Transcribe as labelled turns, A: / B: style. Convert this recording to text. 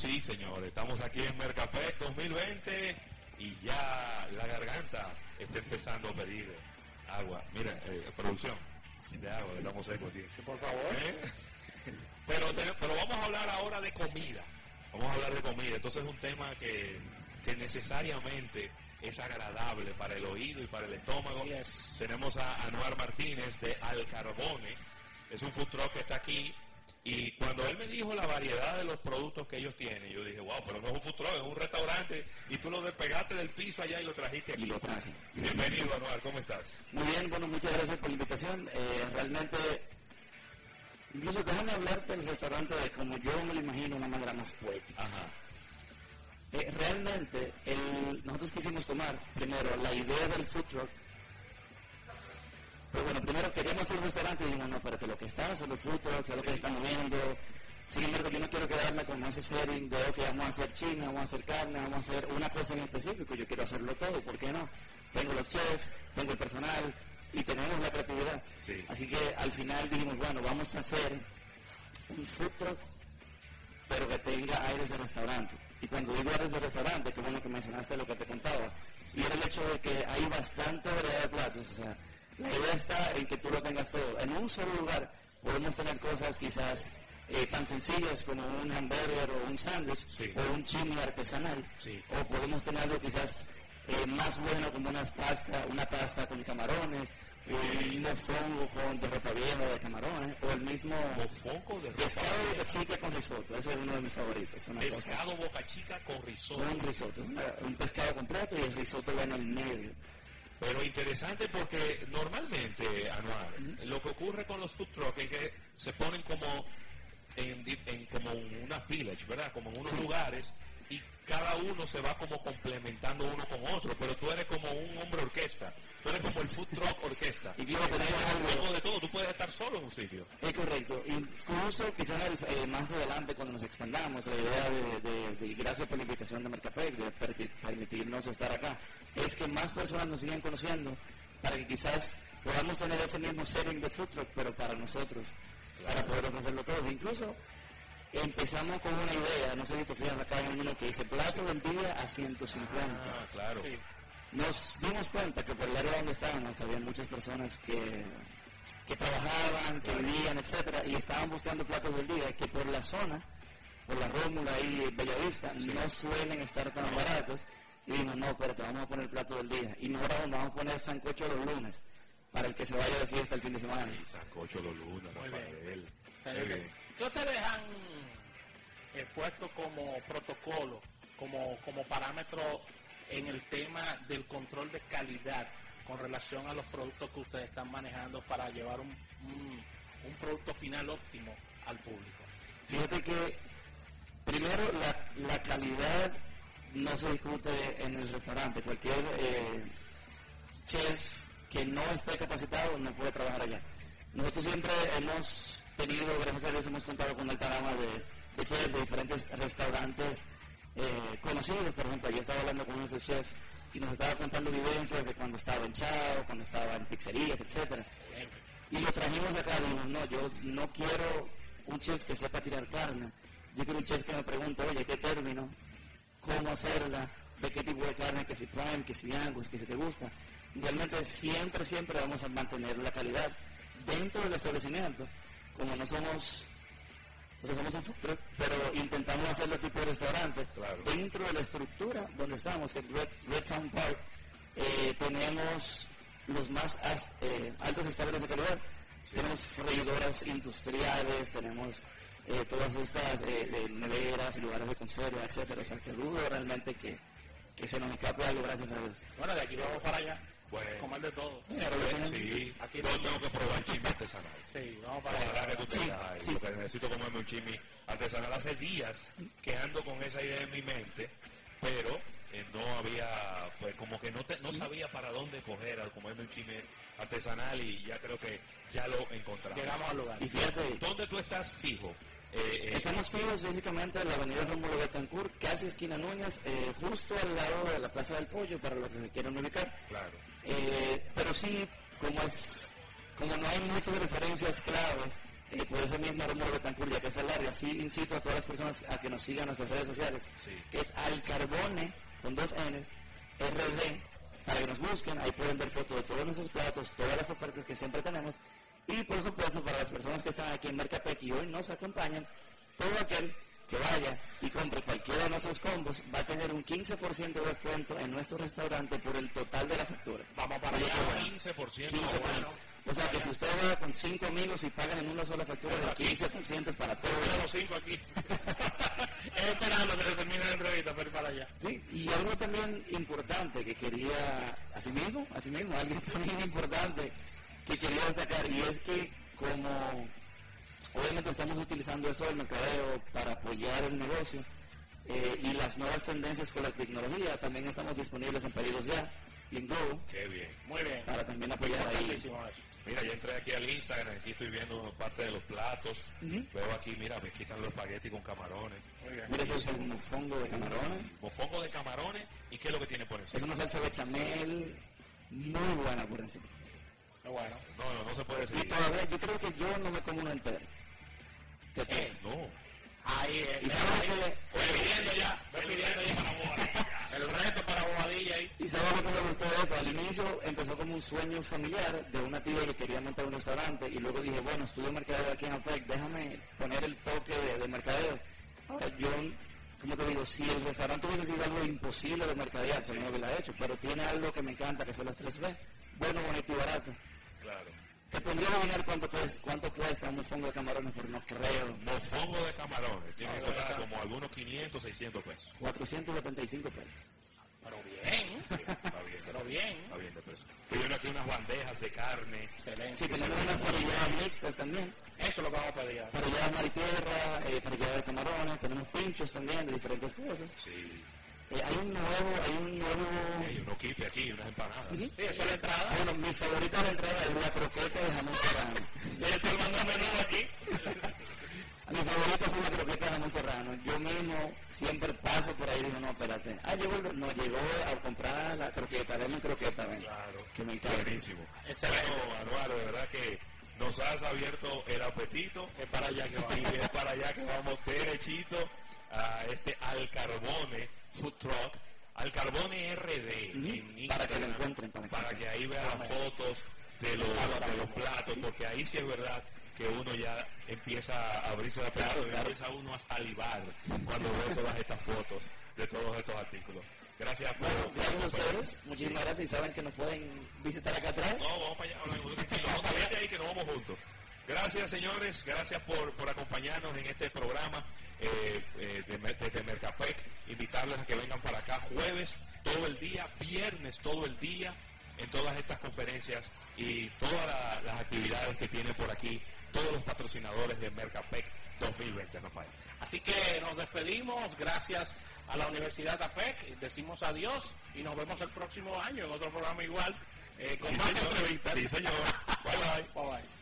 A: sí, señores. Estamos aquí en Mercapec 2020 y ya la garganta está empezando a pedir agua. Mira, eh, producción, de agua, estamos secos aquí.
B: por favor.
A: ¿Eh? Pero, pero vamos a hablar ahora de comida. Vamos a hablar de comida. Entonces es un tema que, que necesariamente es agradable para el oído y para el estómago. Tenemos a Anuar Martínez de Al Carbone. Es un food truck que está aquí y cuando él me dijo la variedad de los productos que ellos tienen, yo dije, wow, pero no es un futuro, es un restaurante y tú lo despegaste del piso allá y lo trajiste aquí.
C: Y lo traje.
A: Bienvenido, Anual, ¿cómo estás?
C: Muy bien, bueno, muchas gracias por la invitación. Eh, realmente, incluso déjame hablarte del restaurante de como yo me lo imagino, una manera más poética.
A: Ajá.
C: Eh, realmente, el, nosotros quisimos tomar primero la idea del food truck pero bueno, primero queríamos hacer un restaurante y dijimos, no, espérate, lo que está son los frutos, que es lo que está moviendo. Sin embargo, yo no quiero quedarme con ese setting de, ok, vamos a hacer china, vamos a hacer carne, vamos a hacer una cosa en específico, yo quiero hacerlo todo, ¿por qué no? Tengo los chefs, tengo el personal y tenemos la creatividad. Así que al final dijimos, bueno, vamos a hacer un food truck, pero que tenga aires de restaurante. Y cuando digo aires de restaurante, que bueno que mencionaste lo que te contaba, y era el hecho de que hay bastante variedad de platos, o sea, la idea está en que tú lo tengas todo. En un solo lugar podemos tener cosas quizás eh, tan sencillas como un hamburger o un sándwich o un chimi artesanal. O podemos tenerlo quizás eh, más bueno como una pasta, una pasta con camarones, un mofongo con de vieja de camarones, o el mismo
A: mofongo de
C: pescado boca chica con risotto, ese es uno de mis favoritos.
A: pescado boca chica con risotto.
C: Un risotto, un pescado completo y el risotto va en el medio.
A: Pero interesante porque normalmente, Anual, lo que ocurre con los food trucks es que se ponen como en, en como unas village, ¿verdad? Como en unos lugares y cada uno se va como complementando uno con otro, pero tú eres como un hombre orquesta, tú eres como el food truck orquesta.
C: y tenemos
A: algo de todo, tú puedes estar solo en un sitio.
C: Es correcto, incluso quizás eh, más adelante cuando nos expandamos, la idea de, de, gracias por la invitación de Mercapec, de permitirnos estar acá, es que más personas nos sigan conociendo para que quizás podamos tener ese mismo setting de food truck, pero para nosotros, para poder ofrecerlo todo. Incluso empezamos con una idea, no sé si te fijas acá en uno que dice plato del día a 150.
A: Ah, claro.
C: Nos dimos cuenta que por el área donde estábamos había muchas personas que, que trabajaban, que vivían, etcétera, y estaban buscando platos del día que por la zona, por la Rómula y Bellavista, no suelen estar tan baratos. Y dijimos, no, espérate, vamos a poner el plato del día. Y mejor aún, vamos a poner sancocho los lunes, para el que se vaya de fiesta el fin de semana.
A: Y sancocho los lunes, no para él.
B: ¿Qué ustedes han puesto como protocolo, como, como parámetro en el tema del control de calidad con relación a los productos que ustedes están manejando para llevar un, un, producto final óptimo al público?
C: Fíjate que primero la, la, calidad no se discute en el restaurante. Cualquier eh, chef que no esté capacitado no puede trabajar allá. Nosotros siempre hemos tenido, gracias a Dios, hemos contado con el programa de de chefs de diferentes restaurantes eh, conocidos. Por ejemplo, yo estaba hablando con uno de chefs y nos estaba contando vivencias de cuando estaba en Chao, cuando estaba en pizzerías, etcétera. Y lo trajimos acá dijimos, no, yo no quiero un chef que sepa tirar carne. Yo quiero un chef que me pregunte, oye, ¿qué término? ¿Cómo hacerla? ¿De qué tipo de carne? Que si prime, que si angus, que si te gusta. Realmente siempre, siempre vamos a mantener la calidad dentro del establecimiento. Como no somos somos un food pero intentamos hacerlo tipo de restaurante. Dentro de la estructura donde estamos, en Red, Town Park, eh, tenemos los más eh, altos estándares de calidad. Tenemos freidoras industriales, tenemos eh, todas estas neveras y lugares de conserva, etcétera. O sea, que dudo realmente que, que se nos escape algo, gracias a Dios.
B: Bueno, de aquí vamos para allá. Bueno, comer de todo.
A: Sí, aquí yo tengo que probar chimi artesanal.
B: Sí, vamos para allá.
A: Que sí, Porque necesito comerme un chimi artesanal. Hace días que ando con esa idea en mi mente, pero eh, no había, pues como que no, te, no sabía para dónde coger al comerme un chimi artesanal y ya creo que ya lo encontramos.
B: Llegamos al lugar.
C: Y fíjate,
A: ¿dónde tú estás fijo?
C: Eh, eh, Estamos fijos básicamente en la avenida Rómulo Betancourt, casi esquina Núñez, eh, justo al lado de la Plaza del Pollo, para los que se quieran ubicar.
A: Claro.
C: Pero sí, como es como no hay muchas referencias claves eh, puede ser mismo Rómulo Betancourt, ya que es el área. Sí incito a todas las personas a que nos sigan en nuestras redes sociales, que es Alcarbone, con dos N's, RD, para que nos busquen. Ahí pueden ver fotos de todos nuestros platos, todas las ofertas que siempre tenemos. Y por supuesto, para las personas que están aquí en Mercapec y hoy nos acompañan, todo aquel que vaya y compre cualquiera de nuestros combos va a tener un 15% de descuento en nuestro restaurante por el total de la factura.
A: Vamos para allá, 15%. 15%.
C: O sea que si usted va con cinco amigos y pagan en una sola factura, el 15% para todos.
B: los cinco aquí. esperando que se termine la entrevista para ir para allá.
C: Sí, y algo también importante que quería, así mismo, así mismo, algo también importante que quería destacar, y es que como obviamente estamos utilizando eso del mercadeo para apoyar el negocio eh, y las nuevas tendencias con la tecnología, también estamos disponibles en pedidos ya, en Go.
A: Qué bien.
B: Muy bien.
C: Para también apoyar ahí.
A: Mira, ya entré aquí al Instagram, aquí estoy viendo parte de los platos. Veo aquí, mira, me quitan los espaguetis con camarones.
C: Mira, ese es el mofongo de camarones.
A: Mofongo de camarones. ¿Y qué es lo que tiene por encima?
C: Es una salsa bechamel muy buena por encima.
A: Bueno. No, no, no se puede decir.
C: Y todavía, yo creo que yo no me como una entera.
A: Eh, no.
B: Ahí es. Y sabes que... Voy pidiendo ya, voy pidiendo ya para El reto para bobadilla ahí.
C: Y sabes lo que me gustó de eso. Al inicio empezó como un sueño familiar de una tía que quería montar un restaurante y luego dije, bueno, estudio mercadeo aquí en OPEC, déjame poner el toque de, mercadeo. Ahora, yo como te digo, si el restaurante hubiese sido algo imposible de mercadear, pues no lo hubiera hecho, pero tiene algo que me encanta, que son las 3B, bueno, bonito y barato.
A: Claro.
C: Te podría adivinar cuánto cuesta, cuánto cuesta un mofongo de camarones, pero no creo.
A: Mofongo de camarones, tiene que costar como algunos 500, 600 pesos.
C: 475 pesos.
B: Pero bien, está bien, pero bien.
A: Está bien de peso. Tiene aquí unas bandejas de carne.
C: Excelente. Sí, tenemos unas parilladas mixtas también.
B: Eso es lo que vamos a pedir.
C: Parilladas mar y tierra, eh, parilladas de camarones, tenemos pinchos también de diferentes cosas.
A: Sí.
C: Eh, hay un nuevo, hay un nuevo...
A: Hay unos aquí, unas empanadas. Sí,
B: eso es la entrada.
C: Bueno, mi favorita de la entrada es la croqueta de jamón serrano.
B: Yo estoy mandando menú aquí.
C: mi favorita es la croqueta de jamón serrano. Yo mismo siempre paso por ahí y digo, no, espérate. Ah, llegó, no, llegó a comprar la croqueta, dame croqueta, ven.
A: Claro.
C: Que me encanta.
A: Buenísimo. Bueno, Anuaro, de verdad que nos has abierto el apetito.
B: Es para allá que vamos.
A: Y es para allá que vamos derechito a este al carbone Food Truck, al Carbone RD
C: en para que lo encuentren,
A: para, que, ahí vean las fotos de los, de los platos, porque ahí sí es verdad que uno ya empieza a abrirse la pelota y empieza uno a salivar cuando ve todas estas fotos de todos estos artículos. Gracias
C: por, gracias a ustedes, muchísimas gracias y saben que nos pueden visitar acá atrás.
A: No, vamos para allá, vamos, ahí que nos vamos juntos. Gracias señores, gracias por, por acompañarnos en este programa. Eh, eh, desde Mercapec, invitarles a que vengan para acá jueves todo el día, viernes todo el día, en todas estas conferencias y todas las actividades que tiene por aquí todos los patrocinadores de Mercapec 2020, Rafael.
B: Así que nos despedimos, gracias a la Universidad APEC, decimos adiós y nos vemos el próximo año en otro programa igual, eh, con más entrevistas.
A: Sí, señor.